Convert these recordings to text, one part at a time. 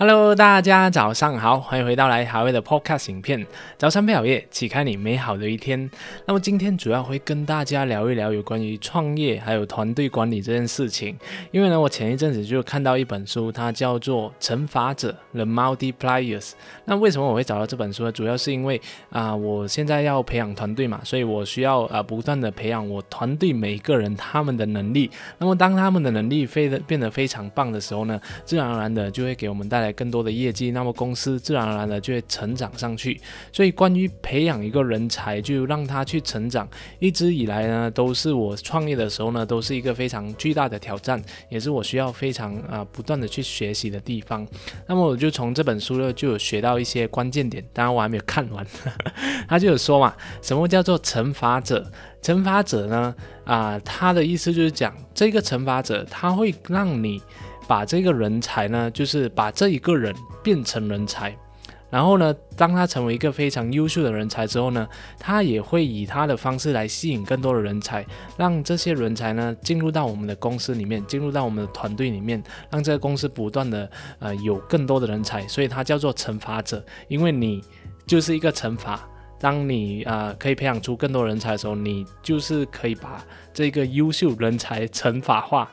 Hello，大家早上好，欢迎回到来海外的 Podcast 影片。早餐配好业，启开你美好的一天。那么今天主要会跟大家聊一聊有关于创业还有团队管理这件事情。因为呢，我前一阵子就看到一本书，它叫做《乘法者》The Multipliers。那为什么我会找到这本书呢？主要是因为啊，我现在要培养团队嘛，所以我需要啊不断的培养我团队每一个人他们的能力。那么当他们的能力非的变得非常棒的时候呢，自然而然的就会给我们带来。更多的业绩，那么公司自然而然的就会成长上去。所以，关于培养一个人才，就让他去成长，一直以来呢，都是我创业的时候呢，都是一个非常巨大的挑战，也是我需要非常啊不断的去学习的地方。那么，我就从这本书呢，就有学到一些关键点。当然，我还没有看完，他就有说嘛，什么叫做乘法者？乘法者呢，啊，他的意思就是讲这个乘法者，他会让你。把这个人才呢，就是把这一个人变成人才，然后呢，当他成为一个非常优秀的人才之后呢，他也会以他的方式来吸引更多的人才，让这些人才呢进入到我们的公司里面，进入到我们的团队里面，让这个公司不断的呃有更多的人才，所以他叫做惩罚者，因为你就是一个惩罚，当你啊可以培养出更多人才的时候，你就是可以把这个优秀人才 惩罚化。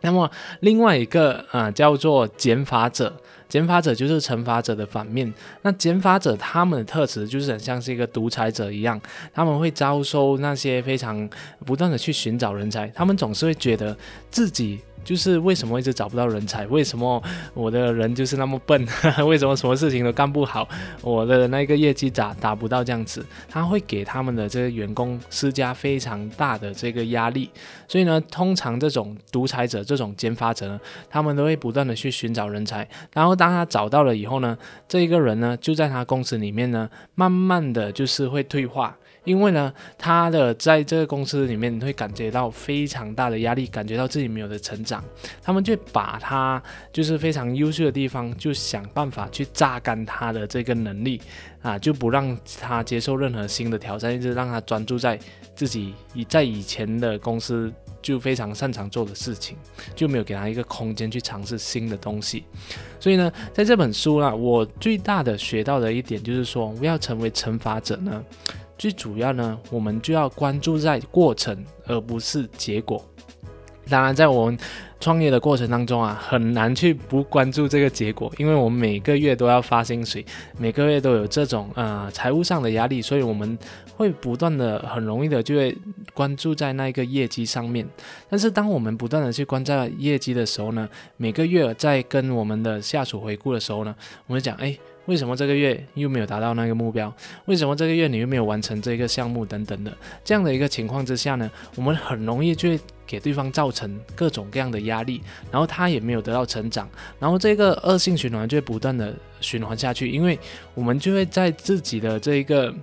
那么另外一个啊叫做减法者，减法者就是惩罚者的反面。那减法者他们的特质就是很像是一个独裁者一样，他们会招收那些非常不断的去寻找人才，他们总是会觉得自己。就是为什么一直找不到人才？为什么我的人就是那么笨？为什么什么事情都干不好？我的那个业绩咋达不到这样子？他会给他们的这个员工施加非常大的这个压力。所以呢，通常这种独裁者、这种奸发者呢，他们都会不断的去寻找人才。然后当他找到了以后呢，这一个人呢，就在他公司里面呢，慢慢的就是会退化。因为呢，他的在这个公司里面，你会感觉到非常大的压力，感觉到自己没有的成长。他们就把他就是非常优秀的地方，就想办法去榨干他的这个能力啊，就不让他接受任何新的挑战，一直让他专注在自己以在以前的公司就非常擅长做的事情，就没有给他一个空间去尝试新的东西。所以呢，在这本书啦，我最大的学到的一点就是说，要成为惩罚者呢。最主要呢，我们就要关注在过程，而不是结果。当然，在我们创业的过程当中啊，很难去不关注这个结果，因为我们每个月都要发薪水，每个月都有这种呃财务上的压力，所以我们会不断的很容易的就会关注在那个业绩上面。但是，当我们不断的去关注业绩的时候呢，每个月在跟我们的下属回顾的时候呢，我们讲哎。为什么这个月又没有达到那个目标？为什么这个月你又没有完成这个项目等等的这样的一个情况之下呢？我们很容易就给对方造成各种各样的压力，然后他也没有得到成长，然后这个恶性循环就会不断的循环下去，因为我们就会在自己的这一个。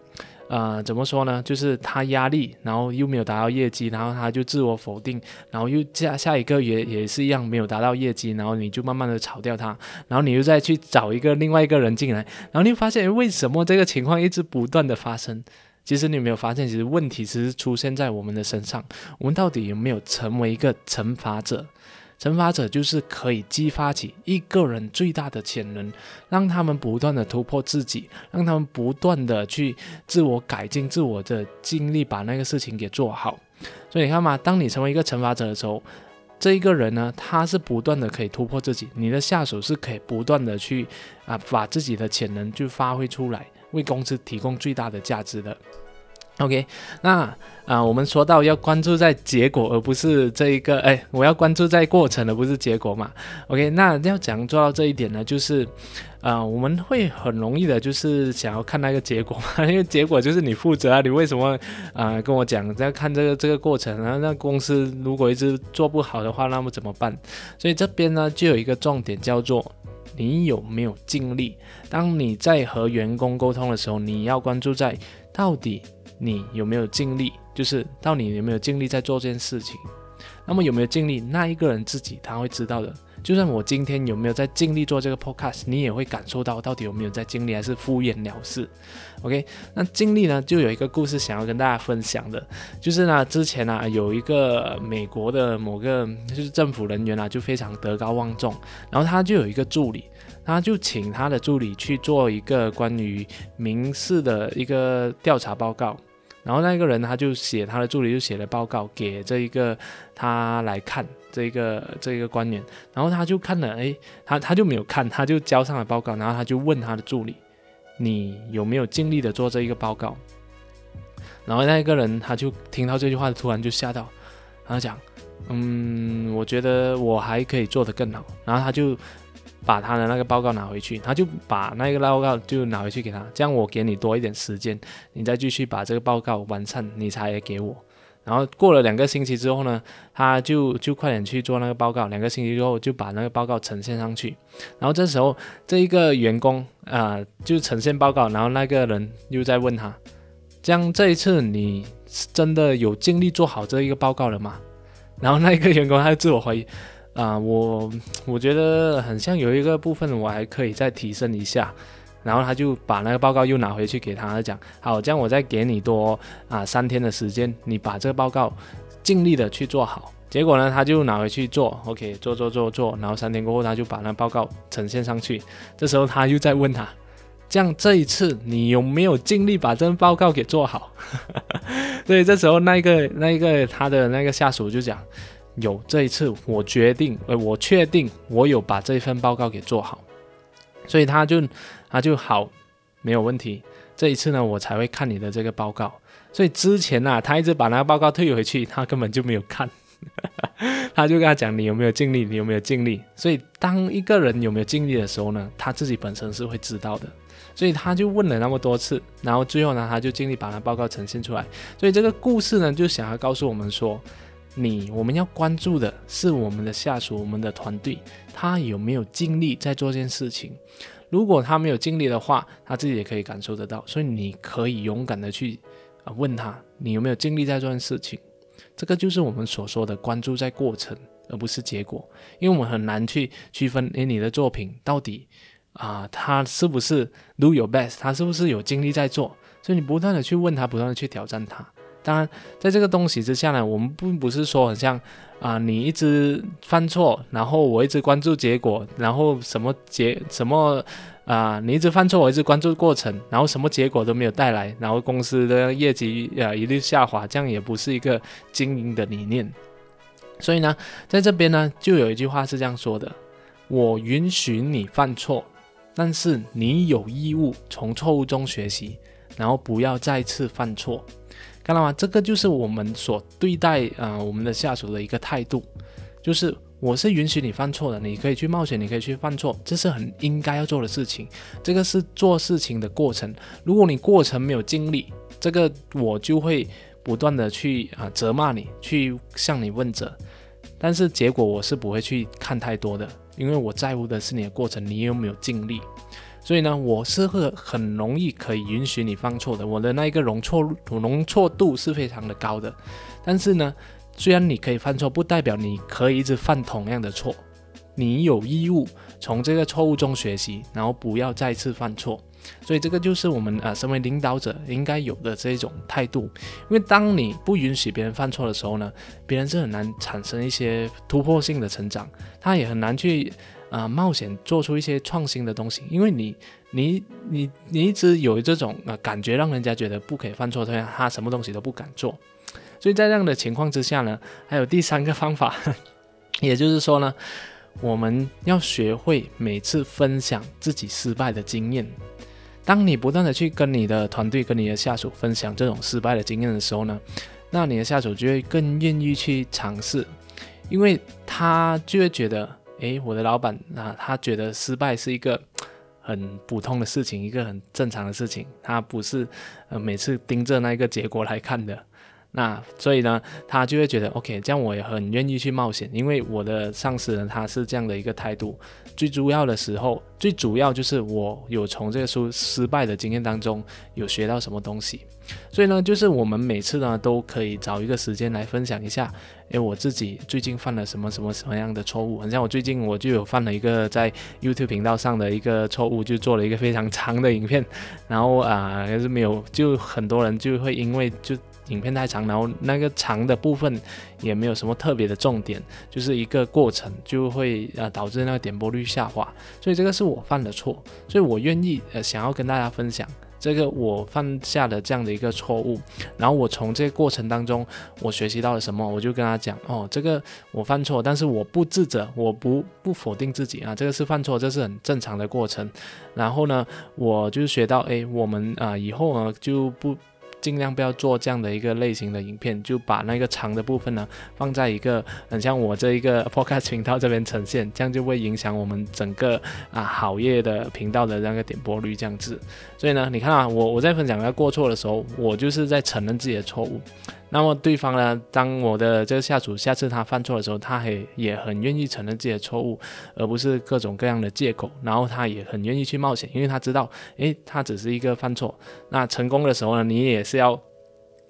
呃，怎么说呢？就是他压力，然后又没有达到业绩，然后他就自我否定，然后又下下一个也也是一样没有达到业绩，然后你就慢慢的炒掉他，然后你又再去找一个另外一个人进来，然后你发现为什么这个情况一直不断的发生？其实你有没有发现，其实问题其实出现在我们的身上，我们到底有没有成为一个惩罚者？惩罚者就是可以激发起一个人最大的潜能，让他们不断的突破自己，让他们不断的去自我改进、自我的尽力把那个事情给做好。所以你看嘛，当你成为一个惩罚者的时候，这一个人呢，他是不断的可以突破自己，你的下属是可以不断的去啊，把自己的潜能就发挥出来，为公司提供最大的价值的。OK，那啊，我们说到要关注在结果，而不是这一个，哎，我要关注在过程，而不是结果嘛。OK，那要讲做到这一点呢？就是，啊，我们会很容易的，就是想要看那个结果嘛，因为结果就是你负责啊，你为什么啊跟我讲在看这个这个过程然后那公司如果一直做不好的话，那么怎么办？所以这边呢，就有一个重点叫做你有没有尽力。当你在和员工沟通的时候，你要关注在到底。你有没有尽力？就是到你有没有尽力在做这件事情？那么有没有尽力？那一个人自己他会知道的。就算我今天有没有在尽力做这个 podcast，你也会感受到到底有没有在尽力，还是敷衍了事。OK，那尽力呢，就有一个故事想要跟大家分享的，就是呢，之前呢有一个美国的某个就是政府人员啊，就非常德高望重，然后他就有一个助理。他就请他的助理去做一个关于民事的一个调查报告。然后那个人他就写他的助理就写了报告给这一个他来看这个这一个官员，然后他就看了，哎，他他就没有看，他就交上了报告，然后他就问他的助理，你有没有尽力的做这一个报告？然后那一个人他就听到这句话，突然就吓到，他讲，嗯，我觉得我还可以做得更好。然后他就。把他的那个报告拿回去，他就把那个报告就拿回去给他，这样我给你多一点时间，你再继续把这个报告完善，你才给我。然后过了两个星期之后呢，他就就快点去做那个报告，两个星期之后就把那个报告呈现上去。然后这时候这一个员工啊就呈现报告，然后那个人又在问他，这样这一次你真的有尽力做好这一个报告了吗？然后那一个员工他自我怀疑。啊，我我觉得很像有一个部分我还可以再提升一下，然后他就把那个报告又拿回去给他讲，好，这样我再给你多啊三天的时间，你把这个报告尽力的去做好。结果呢，他就拿回去做，OK，做做做做，然后三天过后他就把那报告呈现上去。这时候他又在问他，这样这一次你有没有尽力把这份报告给做好？所以这时候那个那个他的那个下属就讲。有这一次，我决定，呃，我确定我有把这份报告给做好，所以他就他就好，没有问题。这一次呢，我才会看你的这个报告。所以之前呢，他一直把那个报告退回去，他根本就没有看。他就跟他讲，你有没有尽力？你有没有尽力？所以当一个人有没有尽力的时候呢，他自己本身是会知道的。所以他就问了那么多次，然后最后呢，他就尽力把那报告呈现出来。所以这个故事呢，就想要告诉我们说。你我们要关注的是我们的下属，我们的团队，他有没有尽力在做这件事情？如果他没有尽力的话，他自己也可以感受得到。所以你可以勇敢的去啊问他，你有没有尽力在做这件事情？这个就是我们所说的关注在过程，而不是结果。因为我们很难去区分，诶，你的作品到底啊，他是不是 do your best？他是不是有尽力在做？所以你不断的去问他，不断的去挑战他。当然，在这个东西之下呢，我们并不是说很像啊，你一直犯错，然后我一直关注结果，然后什么结什么啊，你一直犯错，我一直关注过程，然后什么结果都没有带来，然后公司的业绩啊一律下滑，这样也不是一个经营的理念。所以呢，在这边呢，就有一句话是这样说的：我允许你犯错，但是你有义务从错误中学习，然后不要再次犯错。看到吗？这个就是我们所对待啊我们的下属的一个态度，就是我是允许你犯错的，你可以去冒险，你可以去犯错，这是很应该要做的事情。这个是做事情的过程。如果你过程没有经历，这个我就会不断的去啊责骂你，去向你问责，但是结果我是不会去看太多的，因为我在乎的是你的过程，你有没有尽力。所以呢，我是会很容易可以允许你犯错的，我的那一个容错容错度是非常的高的。但是呢，虽然你可以犯错，不代表你可以一直犯同样的错。你有义务从这个错误中学习，然后不要再次犯错。所以这个就是我们啊，身为领导者应该有的这种态度。因为当你不允许别人犯错的时候呢，别人是很难产生一些突破性的成长，他也很难去。啊，冒险做出一些创新的东西，因为你，你，你，你一直有这种啊感觉，让人家觉得不可以犯错，所以他什么东西都不敢做。所以在这样的情况之下呢，还有第三个方法，也就是说呢，我们要学会每次分享自己失败的经验。当你不断的去跟你的团队、跟你的下属分享这种失败的经验的时候呢，那你的下属就会更愿意去尝试，因为他就会觉得。诶，我的老板啊，他觉得失败是一个很普通的事情，一个很正常的事情，他不是呃每次盯着那个结果来看的。那所以呢，他就会觉得 OK，这样我也很愿意去冒险，因为我的上司呢他是这样的一个态度。最主要的时候，最主要就是我有从这个失失败的经验当中有学到什么东西。所以呢，就是我们每次呢都可以找一个时间来分享一下，诶，我自己最近犯了什么什么什么样的错误。很像我最近我就有犯了一个在 YouTube 频道上的一个错误，就做了一个非常长的影片，然后啊，还是没有，就很多人就会因为就影片太长，然后那个长的部分也没有什么特别的重点，就是一个过程就会呃导致那个点播率下滑，所以这个是我犯的错，所以我愿意呃想要跟大家分享。这个我犯下的这样的一个错误，然后我从这个过程当中，我学习到了什么，我就跟他讲哦，这个我犯错，但是我不自责，我不不否定自己啊，这个是犯错，这是很正常的过程。然后呢，我就学到，哎，我们啊以后呢就不。尽量不要做这样的一个类型的影片，就把那个长的部分呢放在一个很像我这一个 podcast 频道这边呈现，这样就会影响我们整个啊好业的频道的那个点播率这样子。所以呢，你看啊，我我在分享要过错的时候，我就是在承认自己的错误。那么对方呢？当我的这个下属下次他犯错的时候，他也也很愿意承认自己的错误，而不是各种各样的借口。然后他也很愿意去冒险，因为他知道，诶，他只是一个犯错。那成功的时候呢，你也是要。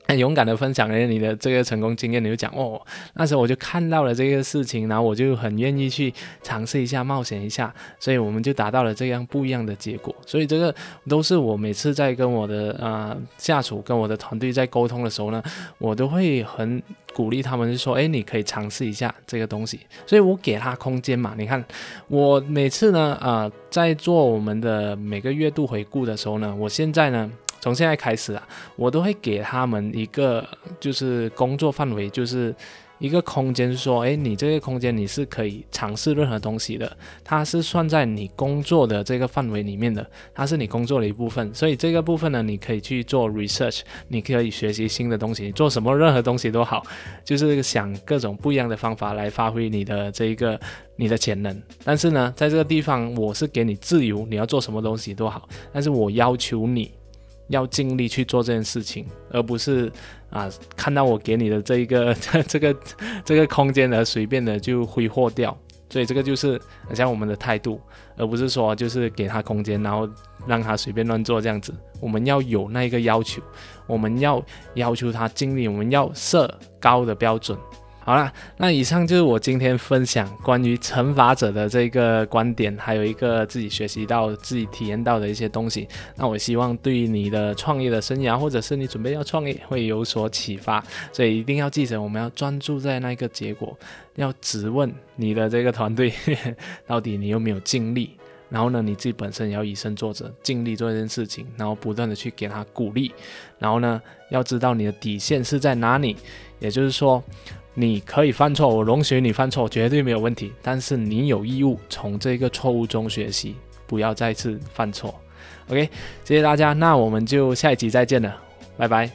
很勇敢的分享了你的这个成功经验，你就讲哦，那时候我就看到了这个事情，然后我就很愿意去尝试一下、冒险一下，所以我们就达到了这样不一样的结果。所以这个都是我每次在跟我的啊下属、跟我的团队在沟通的时候呢，我都会很鼓励他们，就说，哎，你可以尝试一下这个东西。所以我给他空间嘛。你看，我每次呢，啊，在做我们的每个月度回顾的时候呢，我现在呢。从现在开始啊，我都会给他们一个就是工作范围，就是一个空间，说，哎，你这个空间你是可以尝试任何东西的，它是算在你工作的这个范围里面的，它是你工作的一部分，所以这个部分呢，你可以去做 research，你可以学习新的东西，做什么任何东西都好，就是想各种不一样的方法来发挥你的这一个你的潜能。但是呢，在这个地方我是给你自由，你要做什么东西都好，但是我要求你。要尽力去做这件事情，而不是啊看到我给你的这一个 这个这个空间而随便的就挥霍掉。所以这个就是很像我们的态度，而不是说就是给他空间，然后让他随便乱做这样子。我们要有那一个要求，我们要要求他尽力，我们要设高的标准。好了，那以上就是我今天分享关于惩罚者的这个观点，还有一个自己学习到、自己体验到的一些东西。那我希望对于你的创业的生涯，或者是你准备要创业，会有所启发。所以一定要记着，我们要专注在那个结果，要质问你的这个团队，到底你有没有尽力。然后呢，你自己本身也要以身作则，尽力做这件事情，然后不断的去给他鼓励。然后呢，要知道你的底线是在哪里，也就是说。你可以犯错，我容许你犯错，绝对没有问题。但是你有义务从这个错误中学习，不要再次犯错。OK，谢谢大家，那我们就下一集再见了，拜拜。